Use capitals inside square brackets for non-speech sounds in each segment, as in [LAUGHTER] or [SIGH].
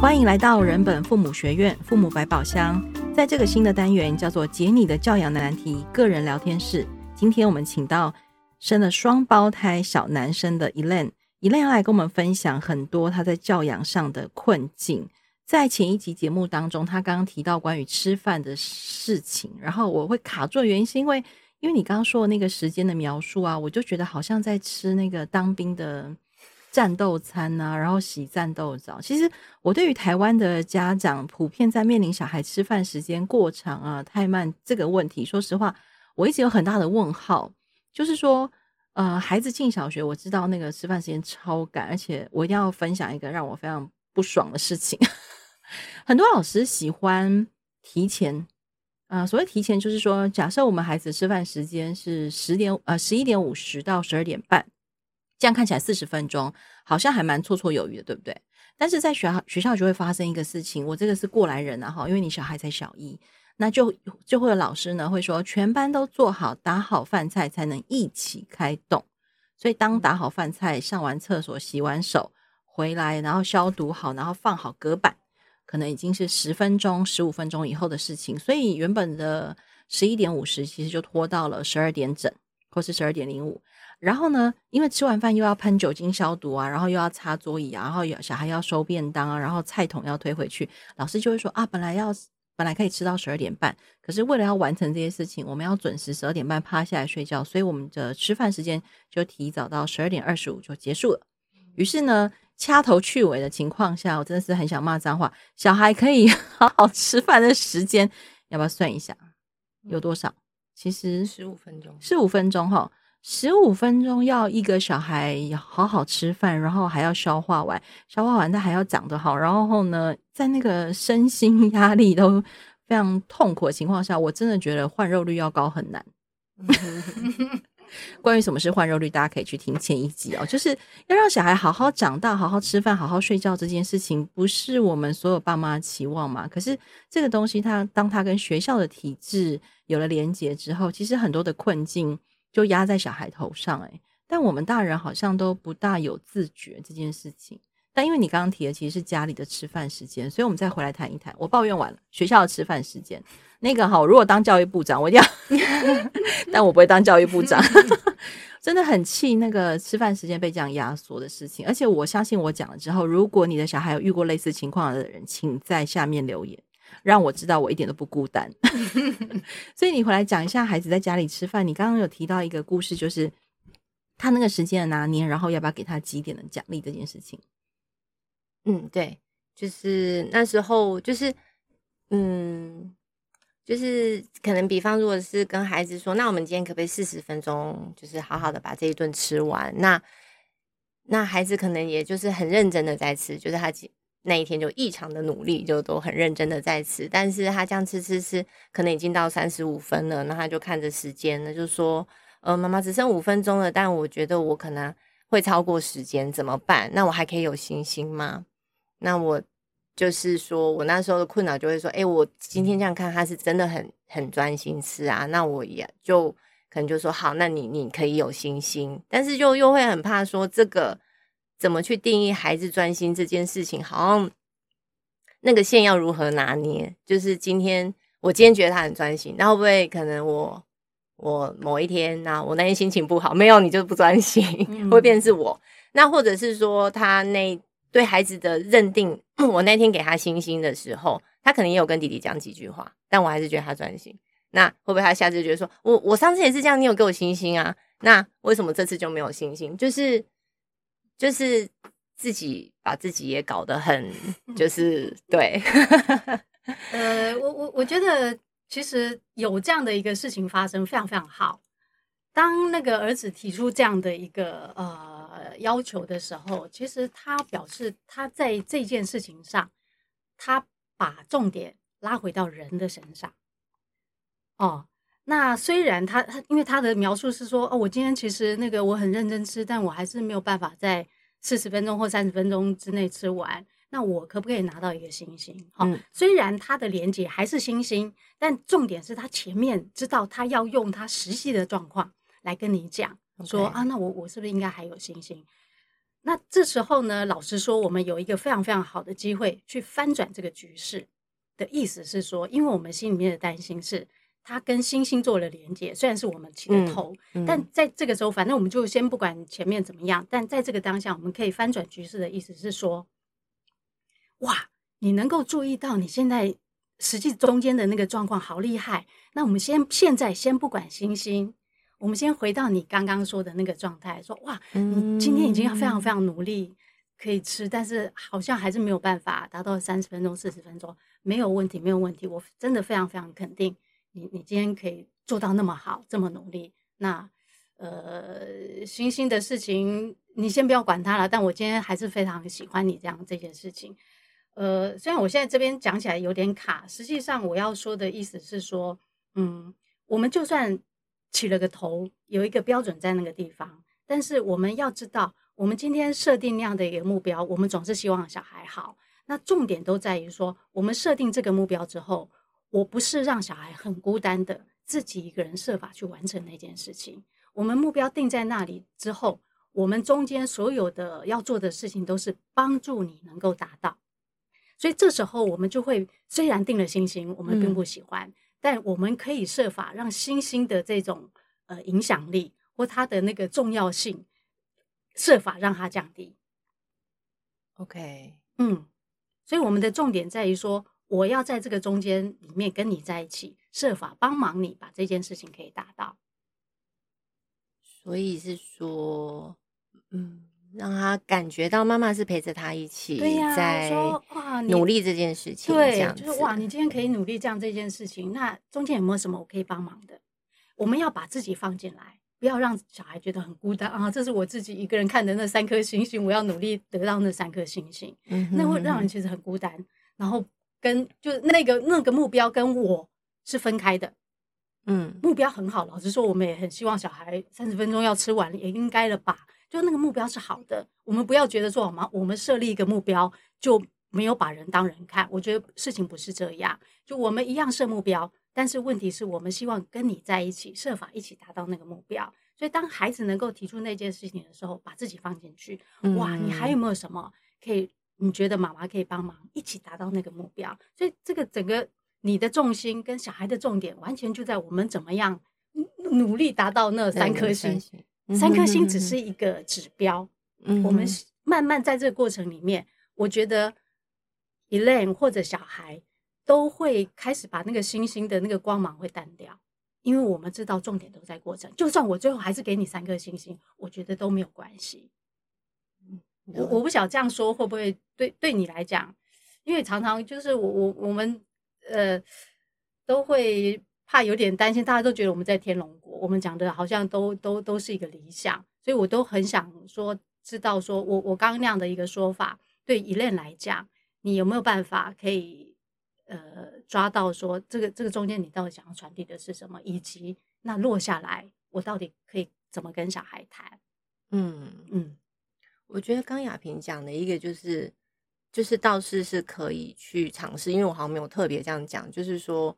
欢迎来到人本父母学院，父母百宝箱。在这个新的单元叫做“解你的教养难题”个人聊天室。今天我们请到生了双胞胎小男生的 Elaine，Elaine 要来跟我们分享很多他在教养上的困境。在前一集节目当中，他刚刚提到关于吃饭的事情，然后我会卡住的原因是因为，因为你刚刚说的那个时间的描述啊，我就觉得好像在吃那个当兵的。战斗餐呐、啊，然后洗战斗澡。其实我对于台湾的家长普遍在面临小孩吃饭时间过长啊、太慢这个问题，说实话，我一直有很大的问号。就是说，呃，孩子进小学，我知道那个吃饭时间超赶，而且我一定要分享一个让我非常不爽的事情。[LAUGHS] 很多老师喜欢提前，啊、所谓提前，就是说，假设我们孩子吃饭时间是十点，呃，十一点五十到十二点半。这样看起来四十分钟好像还蛮绰绰有余的，对不对？但是在学校学校就会发生一个事情，我这个是过来人啊哈，因为你小孩才小一，那就就会有老师呢会说，全班都做好打好饭菜才能一起开动。所以当打好饭菜、上完厕所、洗完手回来，然后消毒好，然后放好隔板，可能已经是十分钟、十五分钟以后的事情。所以原本的十一点五十其实就拖到了十二点整，或是十二点零五。然后呢，因为吃完饭又要喷酒精消毒啊，然后又要擦桌椅啊，然后小孩要收便当啊，然后菜桶要推回去，老师就会说啊，本来要本来可以吃到十二点半，可是为了要完成这些事情，我们要准时十二点半趴下来睡觉，所以我们的吃饭时间就提早到十二点二十五就结束了。于是呢，掐头去尾的情况下，我真的是很想骂脏话。小孩可以 [LAUGHS] 好好吃饭的时间，要不要算一下有多少？其实十五分钟，十五分钟哈。十五分钟要一个小孩好好吃饭，然后还要消化完，消化完他还要长得好，然后呢，在那个身心压力都非常痛苦的情况下，我真的觉得换肉率要高很难。[LAUGHS] 关于什么是换肉率，大家可以去听前一集哦。就是要让小孩好好长大、好好吃饭、好好睡觉这件事情，不是我们所有爸妈期望嘛？可是这个东西它，它当它跟学校的体制有了连结之后，其实很多的困境。就压在小孩头上，诶，但我们大人好像都不大有自觉这件事情。但因为你刚刚提的其实是家里的吃饭时间，所以我们再回来谈一谈。我抱怨完了学校的吃饭时间，那个哈，如果当教育部长，我一定要，[LAUGHS] 但我不会当教育部长，[LAUGHS] 真的很气那个吃饭时间被这样压缩的事情。而且我相信我讲了之后，如果你的小孩有遇过类似情况的人，请在下面留言。让我知道我一点都不孤单，[LAUGHS] 所以你回来讲一下孩子在家里吃饭。你刚刚有提到一个故事，就是他那个时间的拿捏，然后要不要给他几点的奖励这件事情。嗯，对，就是那时候就是，嗯，就是可能比方如果是跟孩子说，那我们今天可不可以四十分钟，就是好好的把这一顿吃完？那那孩子可能也就是很认真的在吃，就是他。那一天就异常的努力，就都很认真的在吃，但是他这样吃吃吃，可能已经到三十五分了，那他就看着时间那，就说，呃，妈妈只剩五分钟了，但我觉得我可能会超过时间，怎么办？那我还可以有信心吗？那我就是说我那时候的困扰就会说，诶，我今天这样看他是真的很很专心吃啊，那我也就可能就说好，那你你可以有信心，但是就又会很怕说这个。怎么去定义孩子专心这件事情？好像那个线要如何拿捏？就是今天我今天觉得他很专心，那会不会可能我我某一天那我那天心情不好，没有你就不专心，[LAUGHS] 会变成是我。那或者是说他那对孩子的认定，我那天给他星星的时候，他可能也有跟弟弟讲几句话，但我还是觉得他专心。那会不会他下次觉得说我我上次也是这样，你有给我星星啊？那为什么这次就没有星星？就是。就是自己把自己也搞得很，[LAUGHS] 就是对。[LAUGHS] 呃，我我我觉得其实有这样的一个事情发生，非常非常好。当那个儿子提出这样的一个呃要求的时候，其实他表示他在这件事情上，他把重点拉回到人的身上。哦。那虽然他他，因为他的描述是说，哦，我今天其实那个我很认真吃，但我还是没有办法在四十分钟或三十分钟之内吃完。那我可不可以拿到一个星星？好，嗯，虽然他的连结还是星星，但重点是他前面知道他要用他实际的状况来跟你讲，说 Okay. 啊，那我我是不是应该还有星星？那这时候呢，老实说，我们有一个非常非常好的机会去翻转这个局势。的意思是说，因为我们心里面的担心是，他跟星星做了连接，虽然是我们起的头，嗯嗯、但在这个时候，反正我们就先不管前面怎么样，但在这个当下，我们可以翻转局势的意思是说，哇，你能够注意到你现在实际中间的那个状况好厉害。那我们先现在先不管星星。我们先回到你刚刚说的那个状态，说哇，你今天已经非常非常努力可以吃，但是好像还是没有办法达到三十分钟、四十分钟，没有问题，没有问题。我真的非常非常肯定你，你今天可以做到那么好，这么努力。那呃，星星的事情你先不要管它了，但我今天还是非常喜欢你这样这件事情。呃，虽然我现在这边讲起来有点卡，实际上我要说的意思是说，嗯，我们就算。起了个头，有一个标准在那个地方，但是我们要知道，我们今天设定那样的一个目标，我们总是希望小孩好。那重点都在于说，我们设定这个目标之后，我不是让小孩很孤单的自己一个人设法去完成那件事情。我们目标定在那里之后，我们中间所有的要做的事情都是帮助你能够达到。所以这时候我们就会，虽然定了星星，我们并不喜欢。嗯但我们可以设法让星星的这种呃影响力或它的那个重要性，设法让它降低。OK，嗯，所以我们的重点在于说，我要在这个中间里面跟你在一起，设法帮忙你把这件事情可以达到。所以是说，嗯。让他感觉到妈妈是陪着他一起在努力这件事情，对，就是哇，你今天可以努力这样这件事情，那中间有没有什么我可以帮忙的？我们要把自己放进来，不要让小孩觉得很孤单啊！这是我自己一个人看的那三颗星星，我要努力得到那三颗星星，那会让人其实很孤单。然后跟就是那个那个目标跟我是分开的，嗯，目标很好，老实说，我们也很希望小孩三十分钟要吃完，也应该了吧。就那个目标是好的，我们不要觉得说，我们我们设立一个目标就没有把人当人看。我觉得事情不是这样，就我们一样设目标，但是问题是我们希望跟你在一起，设法一起达到那个目标。所以当孩子能够提出那件事情的时候，把自己放进去，哇，你还有没有什么可以？你觉得妈妈可以帮忙一起达到那个目标？所以这个整个你的重心跟小孩的重点，完全就在我们怎么样努力达到那三颗星。三颗星只是一个指标，嗯、我们慢慢在这个过程里面，我觉得 Elaine 或者小孩都会开始把那个星星的那个光芒会淡掉，因为我们知道重点都在过程。就算我最后还是给你三颗星星，我觉得都没有关系。嗯、我我不晓得这样说会不会对对你来讲，因为常常就是我我我们呃都会。怕有点担心，大家都觉得我们在天龙国，我们讲的好像都都都是一个理想，所以我都很想说，知道说我我刚刚那样的一个说法，对 Elaine 来讲，你有没有办法可以呃抓到说这个这个中间你到底想要传递的是什么，以及那落下来我到底可以怎么跟小孩谈？嗯嗯，嗯我觉得刚雅萍讲的一个就是就是倒是是可以去尝试，因为我好像没有特别这样讲，就是说。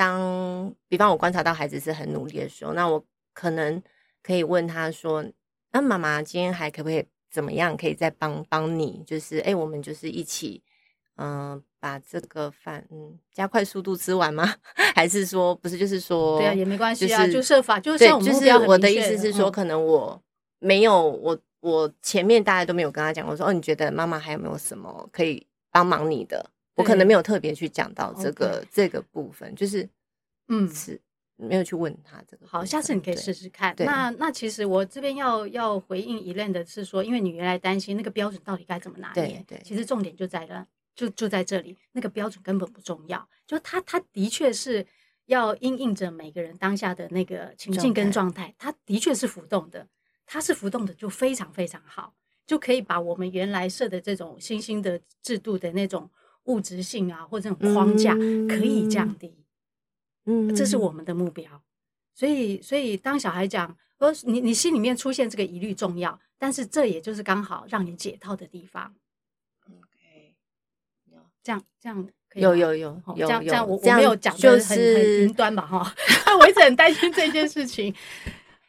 当比方我观察到孩子是很努力的时候，那我可能可以问他说：“那妈妈今天还可不可以怎么样？可以再帮帮你？就是哎、欸，我们就是一起，嗯、呃，把这个饭嗯加快速度吃完吗？[LAUGHS] 还是说不是？就是说，对啊，也没关系啊，就是、就设法，就是就是我的意思是说，可能我没有我我前面大家都没有跟他讲，我说哦，你觉得妈妈还有没有什么可以帮忙你的？”我可能没有特别去讲到这个.这个部分，就是嗯，是没有去问他这个。好，下次你可以试试看。对那那其实我这边要要回应 Elaine 的是说，因为你原来担心那个标准到底该怎么拿捏，对，对，其实重点就在了，就就在这里，那个标准根本不重要，就他他的确是要因应着每个人当下的那个情境跟状态，他的确是浮动的，他是浮动的就非常非常好，就可以把我们原来设的这种新兴的制度的那种。物质性啊，或这种框架可以降低，嗯，这是我们的目标。所以，所以当小孩讲，说你你心里面出现这个疑虑重要，但是这也就是刚好让你解套的地方。OK，这样这样有有有有这样这样我我没有讲的很很云端吧哈，[LAUGHS] 我一直很担心这件事情。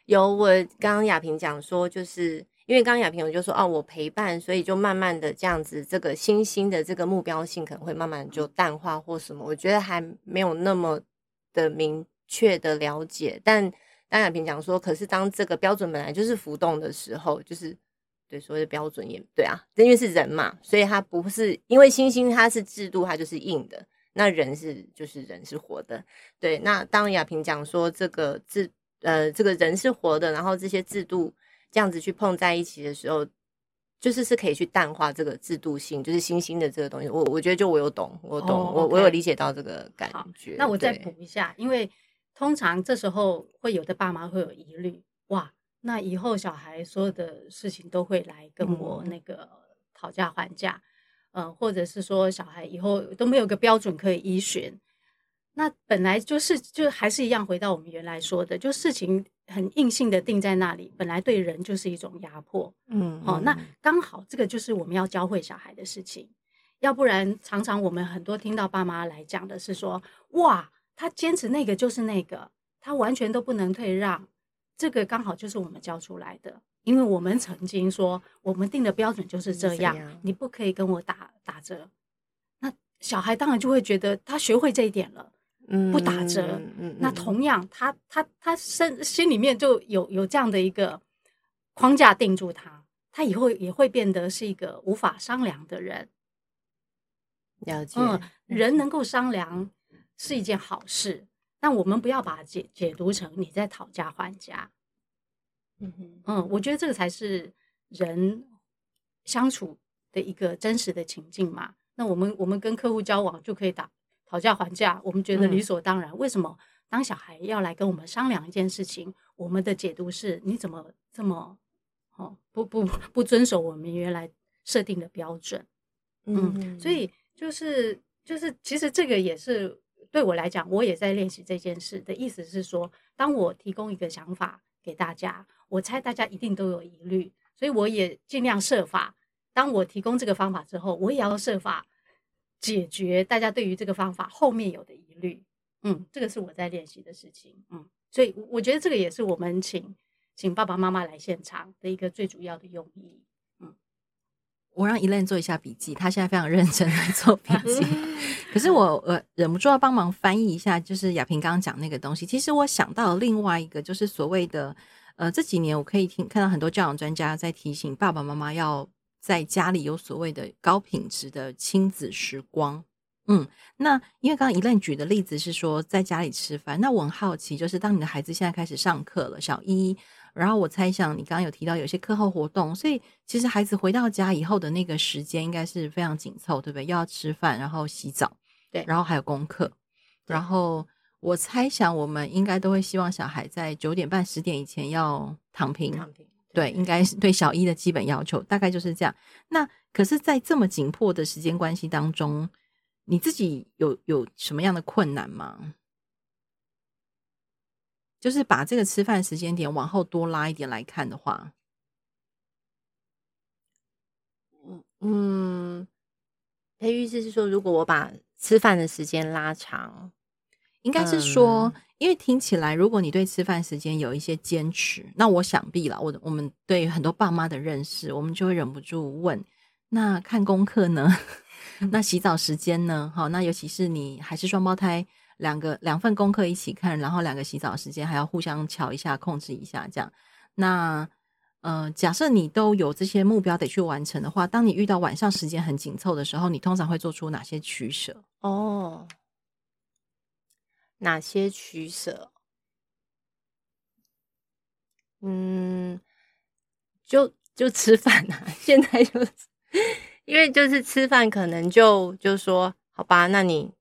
有我刚刚雅萍讲说，就是因为刚刚亚萍我就说哦，我陪伴，所以就慢慢的这样子，这个星星的这个目标性可能会慢慢就淡化或什么，我觉得还没有那么的明确的了解。但当亚萍讲说，可是当这个标准本来就是浮动的时候，就是对所谓的标准也对啊，因为是人嘛，所以它不是因为星星它是制度，它就是硬的。那人是就是人是活的，对。那当亚萍讲说这个制呃这个人是活的，然后这些制度这样子去碰在一起的时候，就是是可以去淡化这个制度性，就是新兴的这个东西。我我觉得就我有懂，我懂，哦、我我有理解到这个感觉。那我再补一下，因为通常这时候会有的爸妈会有疑虑，哇，那以后小孩所有的事情都会来跟我那个讨价还价。嗯呃，或者是说小孩以后都没有个标准可以依循，那本来就是就还是一样，回到我们原来说的，就事情很硬性的定在那里，本来对人就是一种压迫，嗯，好、哦，那刚好这个就是我们要教会小孩的事情，要不然常常我们很多听到爸妈来讲的是说，哇，他坚持那个就是那个，他完全都不能退让，这个刚好就是我们教出来的。因为我们曾经说，我们定的标准就是这样，样你不可以跟我打打折。那小孩当然就会觉得他学会这一点了，嗯，不打折。嗯嗯、那同样，他他他身心里面就有有这样的一个框架定住他，他以后也会变得是一个无法商量的人。了解，嗯，人能够商量是一件好事，但我们不要把它解解读成你在讨价还价。嗯哼，嗯，我觉得这个才是人相处的一个真实的情境嘛。那我们我们跟客户交往就可以打讨价还价，我们觉得理所当然。嗯、为什么当小孩要来跟我们商量一件事情，我们的解读是你怎么这么哦不不不遵守我们原来设定的标准？嗯，嗯，所以就是就是其实这个也是对我来讲，我也在练习这件事的意思是说，当我提供一个想法给大家。我猜大家一定都有疑虑，所以我也尽量设法。当我提供这个方法之后，我也要设法解决大家对于这个方法后面有的疑虑。嗯，这个是我在练习的事情。嗯，所以我觉得这个也是我们请请爸爸妈妈来现场的一个最主要的用意。嗯，我让 Elaine 做一下笔记，他现在非常认真来做笔记。[LAUGHS] 可是我我忍不住要帮忙翻译一下，就是亚萍刚刚讲那个东西。其实我想到了另外一个，就是所谓的。呃，这几年我可以听看到很多教养专家在提醒爸爸妈妈要在家里有所谓的高品质的亲子时光。嗯，那因为刚刚 Elaine 举的例子是说在家里吃饭，那我很好奇，就是当你的孩子现在开始上课了，小一，然后我猜想你刚刚有提到有些课后活动，所以其实孩子回到家以后的那个时间应该是非常紧凑，对不对？又要吃饭，然后洗澡，对，然后还有功课，然后。我猜想，我们应该都会希望小孩在九点半、十点以前要躺平。躺平，对，应该是对小一的基本要求，大概就是这样。那可是，在这么紧迫的时间关系当中，你自己有有什么样的困难吗？就是把这个吃饭时间点往后多拉一点来看的话，嗯嗯，培育是说，如果我把吃饭的时间拉长。应该是说，因为听起来，如果你对吃饭时间有一些坚持，那我想必了，我我们对很多爸妈的认识，我们就会忍不住问：那看功课呢？[LAUGHS] 那洗澡时间呢？好，那尤其是你还是双胞胎，两个两份功课一起看，然后两个洗澡时间还要互相瞧一下、控制一下，这样。那呃，假设你都有这些目标得去完成的话，当你遇到晚上时间很紧凑的时候，你通常会做出哪些取舍？哦。哪些取舍？嗯，就就吃饭啊。[LAUGHS] 现在就是因为就是吃饭，可能就就说好吧，那你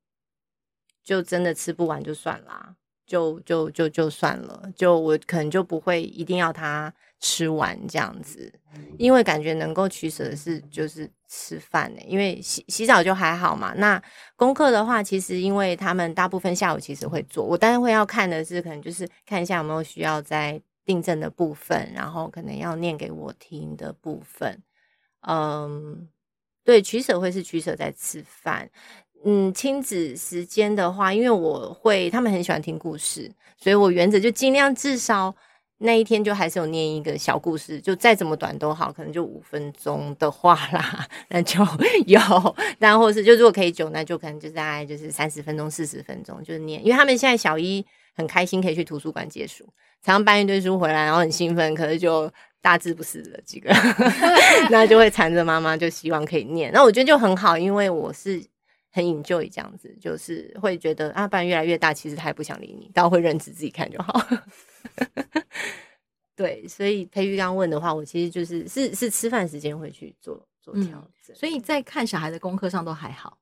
就真的吃不完就算啦，就就就就算了，就我可能就不会一定要他。吃完这样子，因为感觉能够取舍的是就是吃饭呢，因为洗洗澡就还好嘛。那功课的话，其实因为他们大部分下午其实会做，我当然会要看的是，可能就是看一下有没有需要在订正的部分，然后可能要念给我听的部分。嗯，对，取舍会是取舍在吃饭。嗯，亲子时间的话，因为我会他们很喜欢听故事，所以我原则就尽量至少。那一天就还是有念一个小故事，就再怎么短都好，可能就五分钟的话啦，[LAUGHS] 那就有。然后或是就如果可以久，那就可能就大概就是三十分钟、四十分钟，就是念。因为他们现在小一很开心可以去图书馆借书，常常搬一堆书回来，然后很兴奋，可是就大字不识的几个，[LAUGHS] 那就会缠着妈妈，就希望可以念。那我觉得就很好，因为我是很 enjoy 这样子，就是会觉得啊，不然越来越大，其实他也不想理你，倒会认字自己看就好。[LAUGHS] 对，所以培育刚问的话，我其实就是是是吃饭时间会去做做调整，嗯，所以在看小孩的功课上都还好，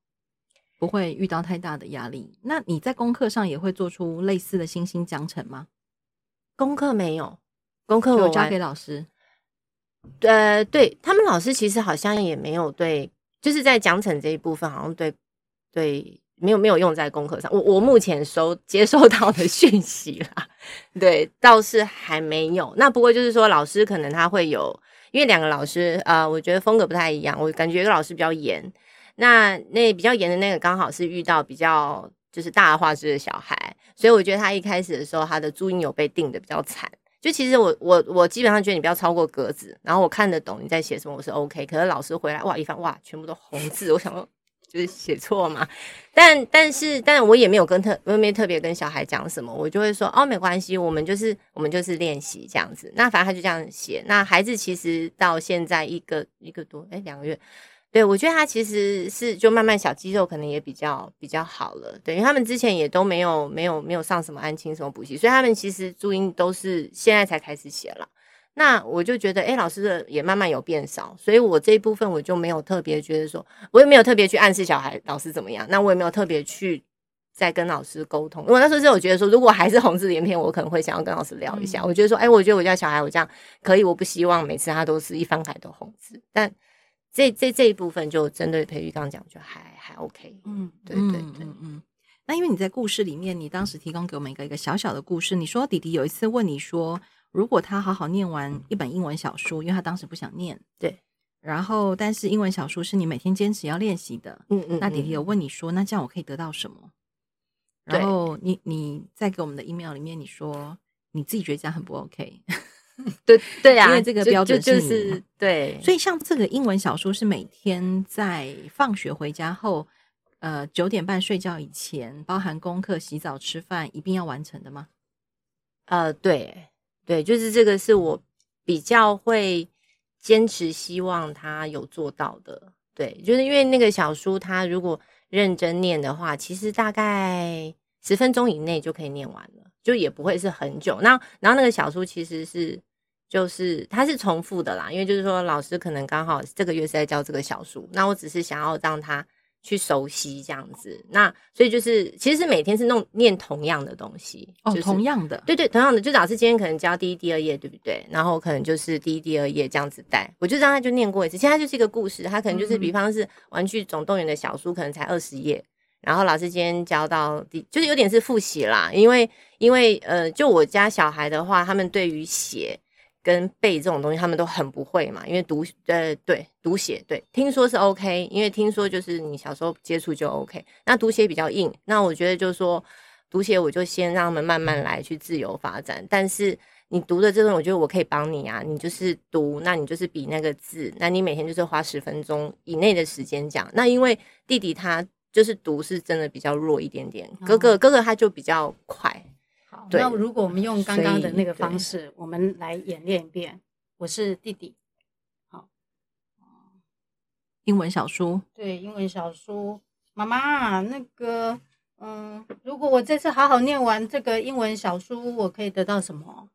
不会遇到太大的压力。那你在功课上也会做出类似的星星奖惩吗？功课没有，功课我交给老师。呃，对他们老师其实好像也没有对，就是在奖惩这一部分，好像对对。没有没有用在功课上，我我目前收接收到的讯息啦，[LAUGHS] 对，倒是还没有。那不过就是说，老师可能他会有，因为两个老师，呃，我觉得风格不太一样。我感觉一个老师比较严，那那比较严的那个刚好是遇到比较就是大画质的小孩，所以我觉得他一开始的时候，他的注音有被定的比较惨。就其实我我我基本上觉得你不要超过格子，然后我看得懂你在写什么，我是 OK。可是老师回来哇一翻哇，全部都红字，我想说。就是写错嘛，但但是但我也没有跟特我也没特别跟小孩讲什么，我就会说哦，没关系，我们就是我们就是练习这样子。那反正他就这样写。那孩子其实到现在一个一个多哎两个月，对，我觉得他其实是就慢慢小肌肉可能也比较比较好了。对，因为他们之前也都没有没有没有上什么安亲什么补习，所以他们其实注音都是现在才开始写了。那我就觉得，哎、欸，老师的也慢慢有变少，所以我这一部分我就没有特别觉得说，我也没有特别去暗示小孩老师怎么样。那我也没有特别去再跟老师沟通。因为那时候是我觉得说，如果还是红字连篇，我可能会想要跟老师聊一下。嗯、我觉得说，哎、欸，我觉得我家小孩我这样可以，我不希望每次他都是一翻开都红字。但这这这一部分就针对培育刚讲，就还还 OK。嗯，对对对，嗯。那因为你在故事里面，你当时提供给我们一个一个小小的故事，你说弟弟有一次问你说。如果他好好念完一本英文小说，因为他当时不想念，对。然后，但是英文小说是你每天坚持要练习的，嗯，嗯嗯。那弟弟有问你说，那这样我可以得到什么？然后你你在给我们的 email 里面你说你自己觉得这样很不 OK，[LAUGHS] 对对啊，因为这个标准就是对。所以像这个英文小说是每天在放学回家后，呃，九点半睡觉以前，包含功课、洗澡、吃饭，一定要完成的吗？呃，对。对，就是这个是我比较会坚持希望他有做到的。对，就是因为那个小书，他如果认真念的话，其实大概十分钟以内就可以念完了，就也不会是很久。那然后那个小书其实是就是它是重复的啦，因为就是说老师可能刚好这个月是在教这个小书，那我只是想要让他。去熟悉这样子，那所以就是其实是每天是弄念同样的东西，哦，就是、同样的，对对，同样的，就老师今天可能教第一、第二页，对不对？然后可能就是第一、第二页这样子带，我就让他就念过一次。其实它就是一个故事，他可能就是比方是《玩具总动员》的小书，可能才二十页，然后老师今天教到第，就是有点是复习啦，因为因为呃，就我家小孩的话，他们对于写。跟背这种东西，他们都很不会嘛，因为读呃对读写对听说是 OK，因为听说就是你小时候接触就 OK。那读写比较硬，那我觉得就是说读写我就先让他们慢慢来去自由发展。但是你读的这种，我觉得我可以帮你啊，你就是读，那你就是比那个字，那你每天就是花十分钟以内的时间讲。那因为弟弟他就是读是真的比较弱一点点，哥哥哥哥他就比较快。对，那如果我们用刚刚的那个方式，我们来演练一遍。我是弟弟，好，英文小书，对，英文小书。妈妈，那个，嗯，如果我这次好好念完这个英文小书，我可以得到什么？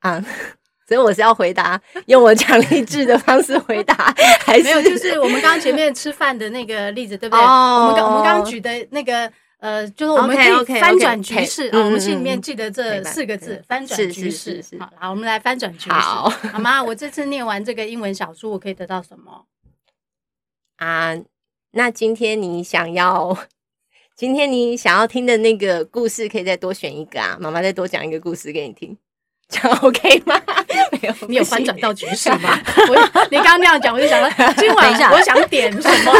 啊，[LAUGHS] 所以我是要回答，用我讲励志的方式回答，[LAUGHS] 还是没有？就是我们刚刚前面吃饭的那个例子，对不对？哦，我们刚我们刚刚举的那个。呃，就是我们可以翻转局势啊！我们心里面记得这四个字“翻转局势”。好，好，我们来翻转局势。好，好吗？我这次念完这个英文小书，我可以得到什么？啊，那今天你想要，[LAUGHS] 今天你想要听的那个故事，可以再多选一个啊！妈妈再多讲一个故事给你听，这样 OK 吗？[LAUGHS] 没有，[LAUGHS] 你有翻转到局势吗？我你刚刚那样讲，我就想到，今晚我想点什么？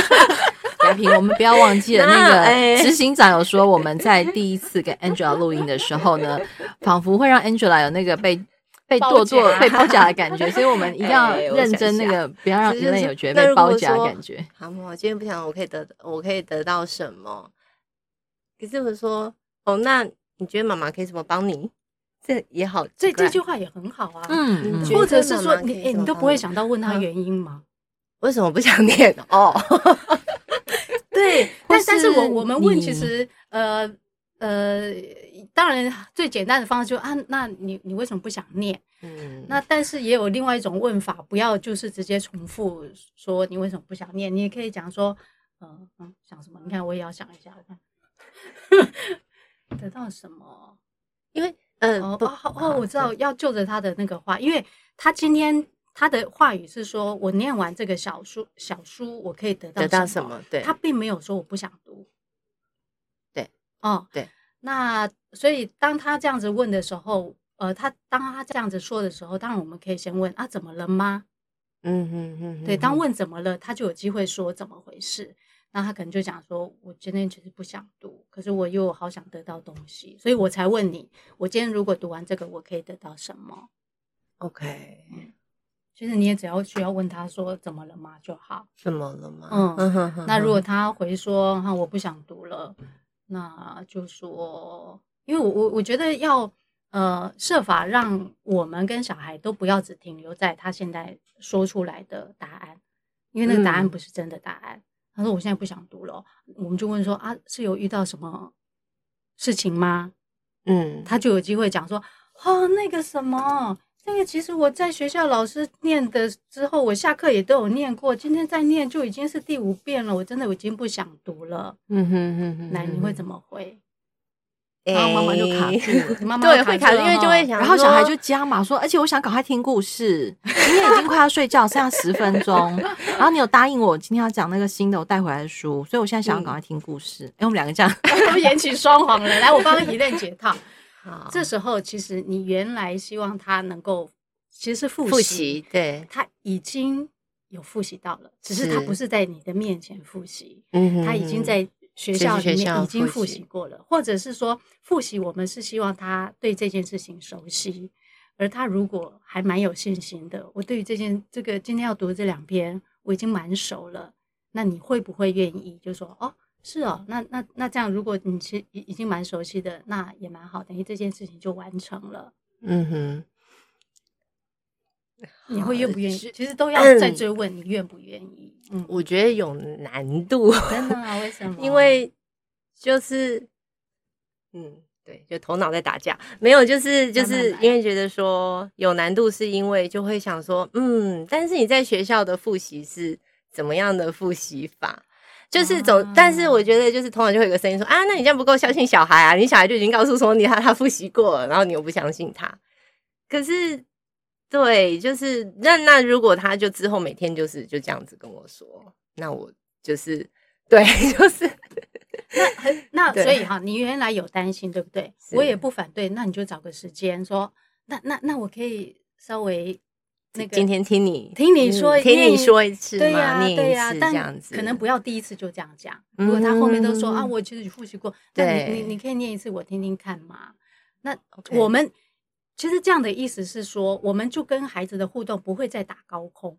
雅萍，我们不要忘记了 [LAUGHS] 那个执行长有说，我们在第一次跟 Angela 录音的时候呢，仿佛会让 Angela 有那个被被剁剁被包夹的感觉，所以我们一定要认真那个，不要让人类有觉得被包夹的感觉。好嘛，我今天不想，我可以得，我可以得到什么？可是我说，哦，那你觉得妈妈可以怎么帮你？这也好，这这句话也很好啊。嗯，或者是说，你你都不会想到问他原因吗？为什么不想念？哦，[LAUGHS] 对，[LAUGHS] 但但是我我们问，其实呃呃，当然最简单的方式就啊，那你你为什么不想念？嗯，那但是也有另外一种问法，不要就是直接重复说你为什么不想念，你也可以讲说，嗯嗯，想什么？你看我也要想一下，我看 [LAUGHS] 得到什么？因为。嗯，哦哦，我知道要就着他的那个话，因为他今天他的话语是说，我念完这个小书小书，我可以得到得到什么？对，他并没有说我不想读。对，哦，对。那所以当他这样子问的时候，呃，他当他这样子说的时候，当然我们可以先问啊，怎么了吗？嗯嗯嗯，对，当问怎么了，他就有机会说怎么回事。那他可能就讲说，我今天其实不想读，可是我又好想得到东西，所以我才问你，我今天如果读完这个，我可以得到什么？OK，其实你也只要需要问他说怎么了吗就好。怎么了吗？嗯，那如果他回说哈我不想读了，那就说，因为我我我觉得要呃设法让我们跟小孩都不要只停留在他现在说出来的答案，因为那个答案不是真的答案。嗯他说：“我现在不想读了。”我们就问说：“啊，是有遇到什么事情吗？”嗯，他就有机会讲说：“哦，那个什么，那个其实我在学校老师念的之后，我下课也都有念过，今天再念就已经是第五遍了。我真的已经不想读了。”嗯哼哼哼，来，你会怎么回？然后妈妈就卡住了，[LAUGHS] 妈妈对会卡住，因为就会想，然后小孩就加嘛说，而且我想赶快听故事，今天已经快要睡觉，剩下十分钟。然后你有答应我今天要讲那个新的我带回来的书，所以我现在想要赶快听故事。哎，我们两个这样都演起双簧了。来，我帮你一练解套。好，这时候其实你原来希望他能够，其实是复习，复习，对，他已经有复习到了，只是他不是在你的面前复习，嗯，他已经在。学校里面已经复习过了，或者是说复习，我们是希望他对这件事情熟悉，而他如果还蛮有信心的，我对于这件这个今天要读的这两篇我已经蛮熟了，那你会不会愿意就说哦，是哦，那那那这样，如果你其实已已经蛮熟悉的，那也蛮好，等于这件事情就完成了。嗯哼，你会愿不愿意？其实都要再追问你愿不愿意。嗯，我觉得有难度，真的啊？为什 [LAUGHS] 么？因为就是，嗯，对，就头脑在打架，没有，就是就是因为觉得说有难度，是因为就会想说，嗯，但是你在学校的复习是怎么样的复习法？就是总，啊、但是我觉得就是通常就会有个声音说，啊，那你这样不够相信小孩啊，你小孩就已经告诉说你他他复习过了，然后你又不相信他，可是。对，就是那那如果他就之后每天就是就这样子跟我说，那我就是对，[LAUGHS] 就是那很那所以哈，你原来有担心对不对？我也不反对，那你就找个时间说，那那那我可以稍微那个今天听你听你说听你说一次，对呀对呀，这样子可能不要第一次就这样讲。如果他后面都说啊，我其实复习过，那你你你可以念一次我听听看嘛。那我们。其实这样的意思是说，我们就跟孩子的互动不会再打高空。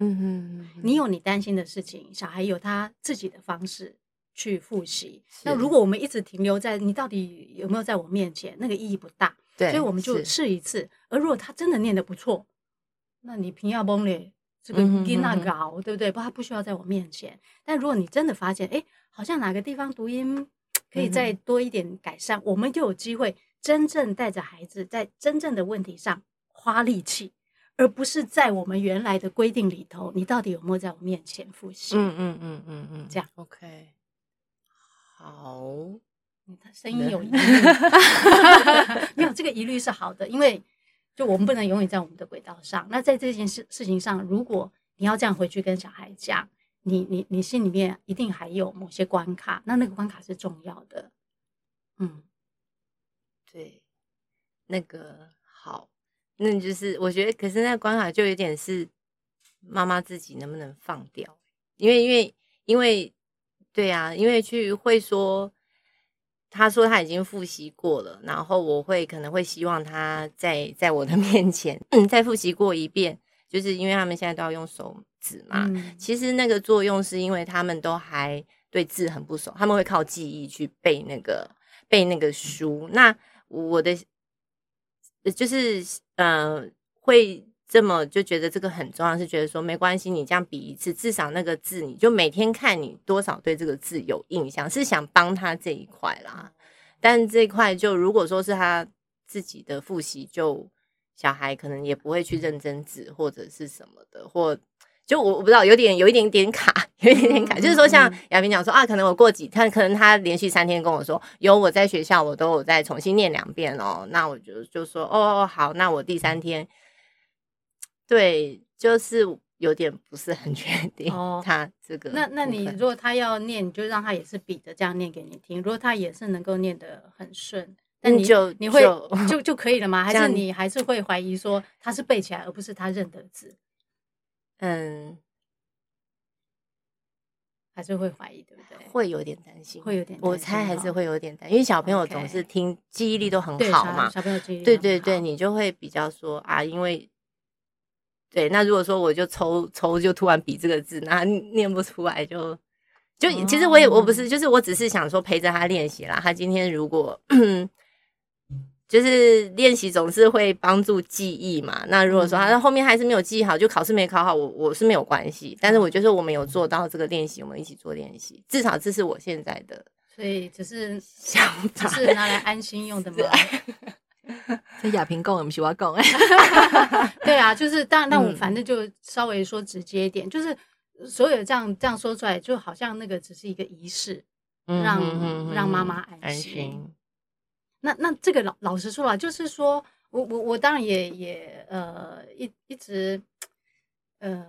嗯嗯，你有你担心的事情，小孩有他自己的方式去复习。那如果我们一直停留在你到底有没有在我面前，那个意义不大。对，所以我们就试一次。而如果他真的念的不错，那你平要崩咧，这个音那高，对不对？不，他不需要在我面前。但如果你真的发现，哎，好像哪个地方读音可以再多一点改善，我们就有机会。真正带着孩子在真正的问题上花力气，而不是在我们原来的规定里头，你到底有没有在我面前复习？嗯嗯嗯嗯嗯，这样 OK。好，你的声音有疑虑，[LAUGHS] 没有这个疑虑是好的，因为就我们不能永远在我们的轨道上。那在这件事事情上，如果你要这样回去跟小孩讲，你你你心里面一定还有某些关卡，那那个关卡是重要的，嗯。对，那个好，那就是我觉得，可是那个关卡就有点是妈妈自己能不能放掉，因为因为因为对啊，因为去会说，他说他已经复习过了，然后我会可能会希望他在在我的 [LAUGHS] 面前，嗯，再复习过一遍，就是因为他们现在都要用手指嘛。嗯、其实那个作用是因为他们都还对字很不熟，他们会靠记忆去背那个背那个书。那我的就是嗯、呃、会。这么就觉得这个很重要，是觉得说没关系，你这样比一次，至少那个字你就每天看你多少对这个字有印象，是想帮他这一块啦。但这一块就如果说是他自己的复习，就小孩可能也不会去认真字或者是什么的，或就我我不知道，有点有一点点卡，有一点点卡。就是说像亚萍讲说啊，可能我过几天，可能他连续三天跟我说，有我在学校我都有再重新念两遍哦，那我就就说哦好，那我第三天。对，就是有点不是很确定哦。他这个，那那你如果他要念，你就让他也是比着这样念给你听。如果他也是能够念得很顺，那你就你会就就，就可以了吗？[LAUGHS] 还是你还是会怀疑说他是背起来，而不是他认得字？嗯，还是会怀疑，对不对？会有点担心，会有点，我猜还是会有点担心，因为小朋友总是听.记忆力都很好嘛。小朋友记忆力对对对，你就会比较说啊，因为。对，那如果说我就抽抽，就突然比这个字，那念不出来就，就就其实我也我不是，就是我只是想说陪着他练习啦。他今天如果 [CLEARS THROAT] 就是练习总是会帮助记忆嘛。那如果说他后面还是没有记忆好，就考试没考好，我我是没有关系。但是我觉得我们有做到这个练习，我们一起做练习，至少这是我现在的。所以只是想法，只是拿来安心用的 [LAUGHS] 吗？这亚萍讲，不是我讲。[LAUGHS] 对啊，就是当然，但我反正就稍微说直接一点，嗯、就是所有这样这样说出来，就好像那个只是一个仪式，让嗯嗯让妈妈安心。安心那那这个老老实说了，就是说我我我当然也也呃一一直呃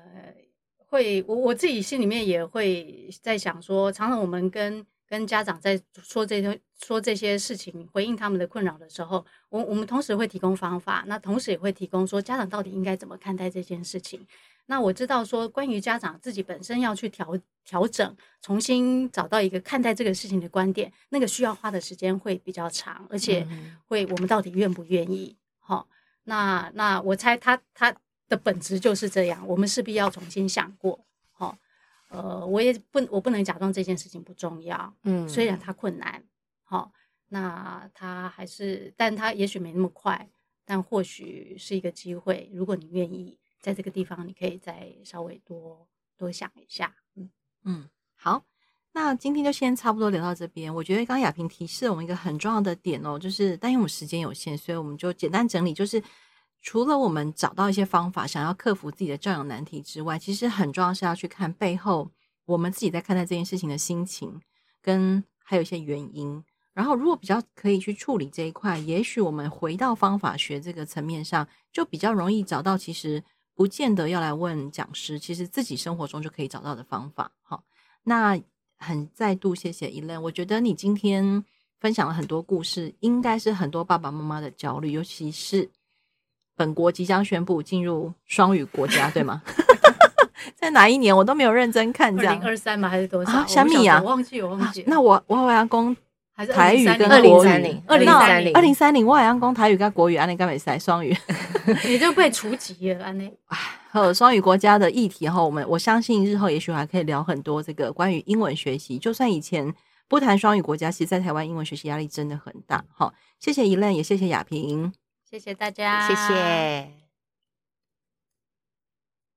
会我我自己心里面也会在想说，常常我们跟。跟家长在说这些说这些事情，回应他们的困扰的时候，我我们同时会提供方法，那同时也会提供说家长到底应该怎么看待这件事情。那我知道说，关于家长自己本身要去调调整，重新找到一个看待这个事情的观点，那个需要花的时间会比较长，而且会我们到底愿不愿意？好、嗯，那那我猜他他的本质就是这样，我们势必要重新想过。呃，我也不，我不能假装这件事情不重要。嗯，虽然它困难，好、哦，那它还是，但它也许没那么快，但或许是一个机会。如果你愿意在这个地方，你可以再稍微多多想一下。嗯嗯，好，那今天就先差不多聊到这边。我觉得刚刚亚萍提示了我们一个很重要的点哦，就是但因为我们时间有限，所以我们就简单整理，就是。除了我们找到一些方法，想要克服自己的教养难题之外，其实很重要是要去看背后我们自己在看待这件事情的心情，跟还有一些原因。然后，如果比较可以去处理这一块，也许我们回到方法学这个层面上，就比较容易找到其实不见得要来问讲师，其实自己生活中就可以找到的方法。好，那很再度谢谢伊伦我觉得你今天分享了很多故事，应该是很多爸爸妈妈的焦虑，尤其是。本国即将宣布进入双语国家，对吗？[LAUGHS] 在哪一年我都没有认真看，这样二零二三吗？还是多少？啊，小米啊，我忘记，我忘记。那我我好像讲还是台语跟国语，二零三零二零三零，我好像公台语跟国语，安尼干美赛双语，[LAUGHS] 你就被除籍了，安尼。和双语国家的议题哈，我们我相信日后也许还可以聊很多这个关于英文学习。就算以前不谈双语国家，其实在台湾英文学习压力真的很大。好，谢谢 Elaine，也谢谢亚萍。谢谢大家，谢谢。